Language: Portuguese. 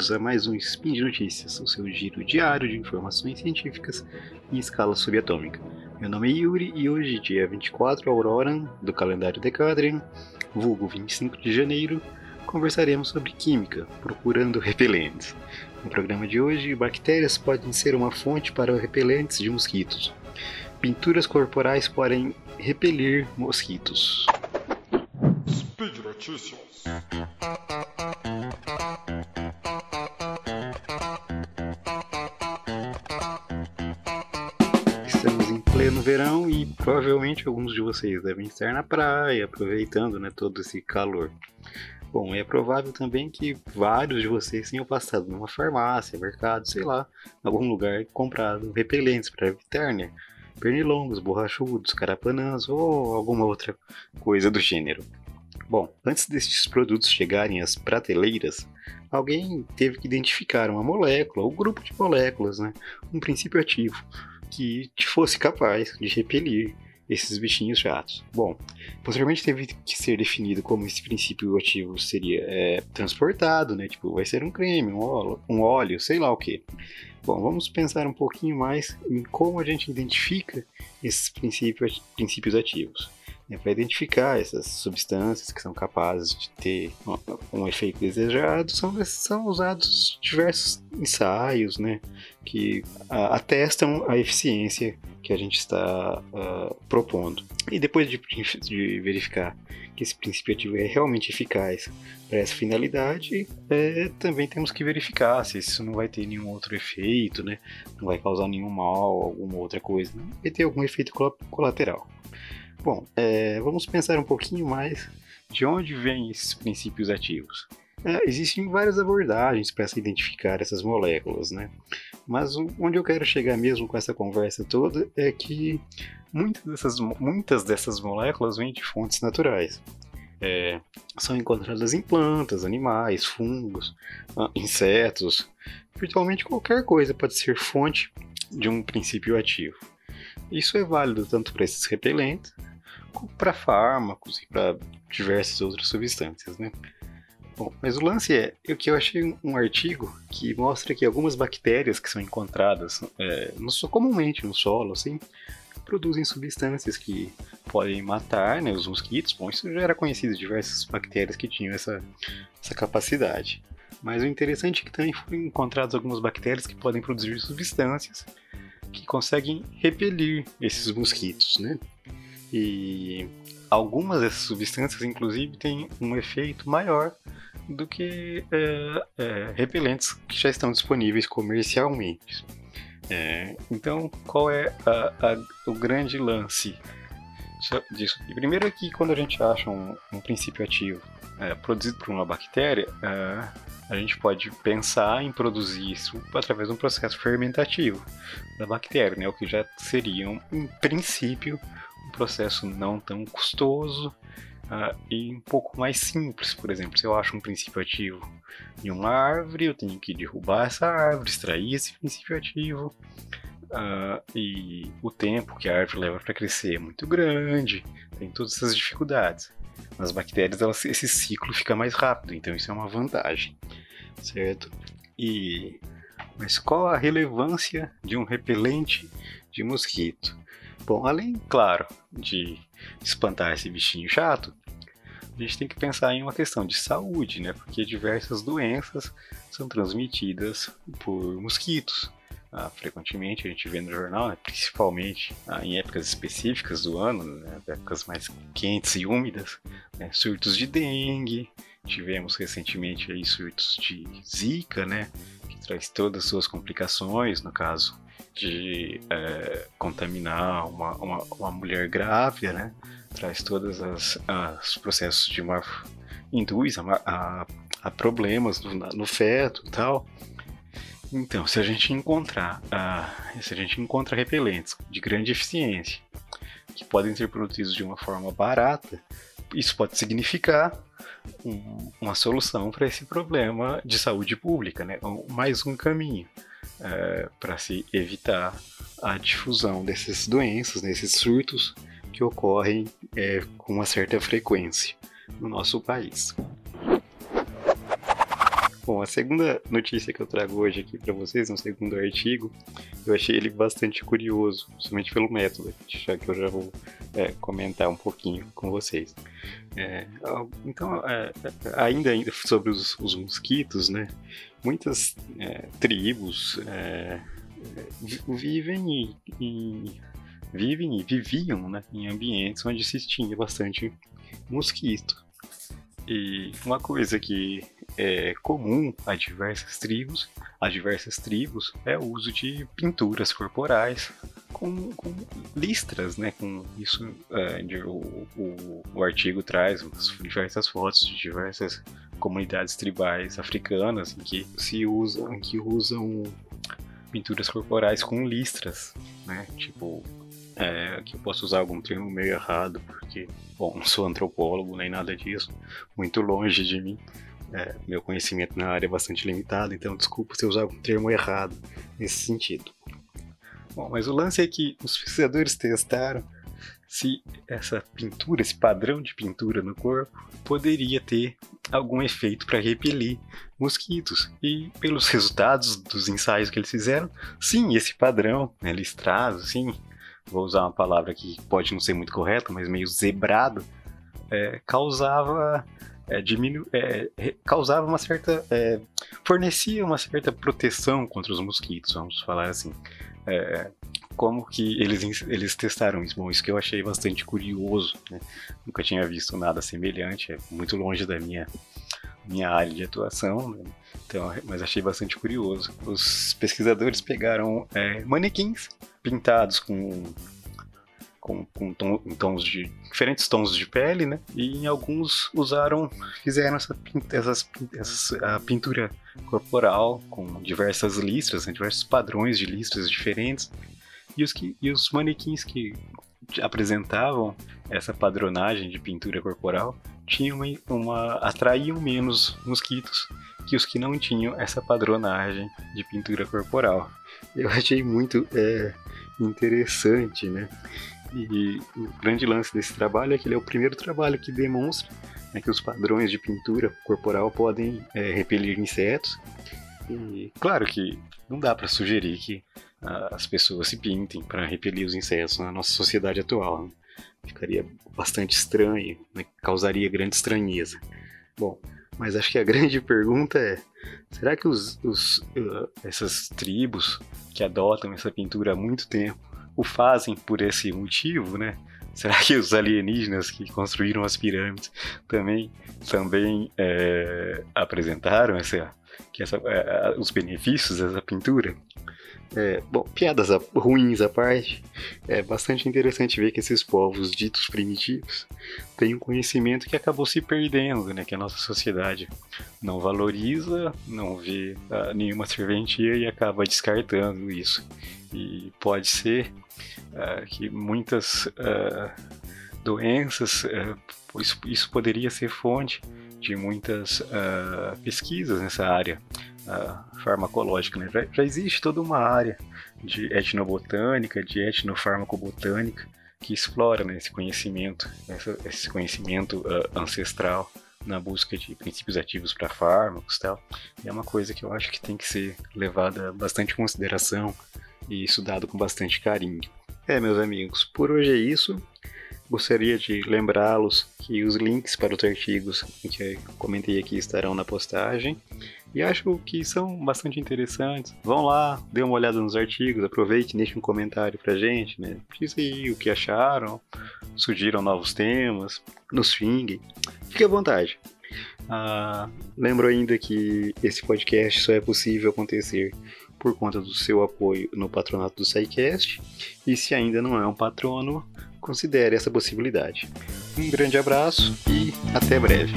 bem-vindos a mais um Spin de Notícias, o seu giro diário de informações científicas em escala subatômica. Meu nome é Yuri e hoje, dia 24 Aurora do calendário Decadrian, vulgo 25 de janeiro, conversaremos sobre química, procurando repelentes. No programa de hoje, bactérias podem ser uma fonte para repelentes de mosquitos. Pinturas corporais podem repelir mosquitos. Speed Notícias. Provavelmente alguns de vocês devem estar na praia, aproveitando né, todo esse calor. Bom, é provável também que vários de vocês tenham passado numa farmácia, mercado, sei lá, algum lugar comprado repelentes para evitar, né? Pernilongos, borrachudos, carapanãs ou alguma outra coisa do gênero. Bom, antes destes produtos chegarem às prateleiras, alguém teve que identificar uma molécula, ou grupo de moléculas, né? um princípio ativo, que fosse capaz de repelir esses bichinhos chatos. Bom, posteriormente teve que ser definido como esse princípio ativo seria é, transportado, né? Tipo, vai ser um creme, um óleo, um óleo, sei lá o que. Bom, vamos pensar um pouquinho mais em como a gente identifica esses princípios ativos né, para identificar essas substâncias que são capazes de ter um, um efeito desejado, são, são usados diversos ensaios né, que atestam a eficiência que a gente está uh, propondo. E depois de, de, verificar que esse princípio ativo é realmente eficaz para essa finalidade, é, também temos que verificar se isso não vai ter nenhum outro efeito, né, não vai causar nenhum mal, alguma outra coisa, vai ter algum efeito colateral. Bom, é, vamos pensar um pouquinho mais de onde vêm esses princípios ativos. É, existem várias abordagens para se identificar essas moléculas, né? Mas onde eu quero chegar mesmo com essa conversa toda é que muitas dessas, muitas dessas moléculas vêm de fontes naturais. É, são encontradas em plantas, animais, fungos, ah, insetos. Virtualmente qualquer coisa pode ser fonte de um princípio ativo. Isso é válido tanto para esses repelentes para fármacos e para diversas outras substâncias, né? Bom, mas o lance é, o que eu achei um artigo que mostra que algumas bactérias que são encontradas é, no, comumente no solo, assim, produzem substâncias que podem matar né, os mosquitos. Bom, isso já era conhecido diversas bactérias que tinham essa, essa capacidade. Mas o interessante é que também foram encontradas algumas bactérias que podem produzir substâncias que conseguem repelir esses mosquitos, né? E algumas dessas substâncias, inclusive, têm um efeito maior do que é, é, repelentes que já estão disponíveis comercialmente. É, então, qual é a, a, o grande lance disso? Primeiro é que quando a gente acha um, um princípio ativo é, produzido por uma bactéria, é, a gente pode pensar em produzir isso através de um processo fermentativo da bactéria, né, o que já seria, um, em princípio, um processo não tão custoso uh, e um pouco mais simples. Por exemplo, se eu acho um princípio ativo em uma árvore, eu tenho que derrubar essa árvore, extrair esse princípio ativo. Uh, e o tempo que a árvore leva para crescer é muito grande, tem todas essas dificuldades. Nas bactérias, elas, esse ciclo fica mais rápido, então isso é uma vantagem, certo? E mas qual a relevância de um repelente de mosquito? Bom, além, claro, de espantar esse bichinho chato, a gente tem que pensar em uma questão de saúde, né? Porque diversas doenças são transmitidas por mosquitos. Ah, frequentemente a gente vê no jornal, né? principalmente ah, em épocas específicas do ano, né? épocas mais quentes e úmidas, né? surtos de dengue. Tivemos recentemente aí surtos de zika, né? Que traz todas as suas complicações, no caso de é, contaminar uma, uma, uma, mulher grávida, né? Traz todos os processos de uma induz a, a, a problemas no, no, feto e tal. Então, se a gente encontrar, se a gente encontra repelentes de grande eficiência que podem ser produzidos de uma forma barata, isso pode significar um, uma solução para esse problema de saúde pública, né? mais um caminho é, para se evitar a difusão dessas doenças, desses surtos que ocorrem é, com uma certa frequência no nosso país. Bom, a segunda notícia que eu trago hoje aqui para vocês, um segundo artigo, eu achei ele bastante curioso, somente pelo método, já que eu já vou é, comentar um pouquinho com vocês. É, então, é, ainda, ainda sobre os, os, mosquitos, né? Muitas é, tribos é, vivem e, vivem e viviam né, em ambientes onde se tinha bastante mosquito. E uma coisa que é comum a diversas tribos, a diversas tribos, é o uso de pinturas corporais com, com listras, né? Com isso, é, o, o, o, artigo traz diversas fotos de diversas comunidades tribais africanas em que se usam, que usam pinturas corporais com listras, né? Tipo, é, que eu posso usar algum termo meio errado, porque, bom, não sou antropólogo nem nada disso, muito longe de mim. É, meu conhecimento na área é bastante limitado, então desculpa se eu usar algum termo errado nesse sentido. Bom, mas o lance é que os pesquisadores testaram se essa pintura, esse padrão de pintura no corpo, poderia ter algum efeito para repelir mosquitos. E pelos resultados dos ensaios que eles fizeram, sim, esse padrão né, listrado, sim, vou usar uma palavra que pode não ser muito correta, mas meio zebrado, é, causava é, diminu é, causava uma certa é, fornecia uma certa proteção contra os mosquitos, vamos falar assim. É, como que eles, eles testaram isso? Bom, isso que eu achei bastante curioso, né? Nunca tinha visto nada semelhante, é muito longe da minha minha área de atuação, né? então, mas achei bastante curioso. Os pesquisadores pegaram é, manequins pintados com com, com tom, tons de diferentes tons de pele, né? E alguns usaram, fizeram essa, essas, essa a pintura corporal com diversas listras, né? diversos padrões de listras diferentes. E os, que, e os manequins que apresentavam essa padronagem de pintura corporal tinham uma, uma atraíam menos mosquitos que os que não tinham essa padronagem de pintura corporal. Eu achei muito é, interessante, né? E o grande lance desse trabalho é que ele é o primeiro trabalho que demonstra né, que os padrões de pintura corporal podem é, repelir insetos. E claro que não dá para sugerir que uh, as pessoas se pintem para repelir os insetos na nossa sociedade atual. Né? Ficaria bastante estranho, né? causaria grande estranheza. Bom, mas acho que a grande pergunta é: será que os, os, uh, essas tribos que adotam essa pintura há muito tempo o fazem por esse motivo, né? Será que os alienígenas que construíram as pirâmides também, também é, apresentaram essa, que essa, é, os benefícios dessa pintura? É, bom, piadas ruins à parte, é bastante interessante ver que esses povos ditos primitivos têm um conhecimento que acabou se perdendo, né? Que a nossa sociedade não valoriza, não vê uh, nenhuma serventia e acaba descartando isso. E pode ser uh, que muitas uh, doenças, isso poderia ser fonte de muitas pesquisas nessa área uh, farmacológica. Né? Já, já, existe toda uma área de etnobotânica, de etnofarmacobotânica, que explora né, esse conhecimento, essa, esse conhecimento uh, ancestral na busca de princípios ativos para fármacos tal. E é uma coisa que eu acho que tem que ser levada bastante em consideração e estudado com bastante carinho. É, meus amigos, por hoje é isso. Gostaria de lembrá-los que os links para os artigos que comentei aqui estarão na postagem. E acho que são bastante interessantes. Vão lá, dê uma olhada nos artigos, aproveite deixe um comentário pra gente, né? Diz aí o que acharam, sugiram novos temas, nos finguem. Fique à vontade. Ah, lembro ainda que esse podcast só é possível acontecer por conta do seu apoio no patronato do SciCast. E se ainda não é um patrono, considere essa possibilidade. Um grande abraço e até breve.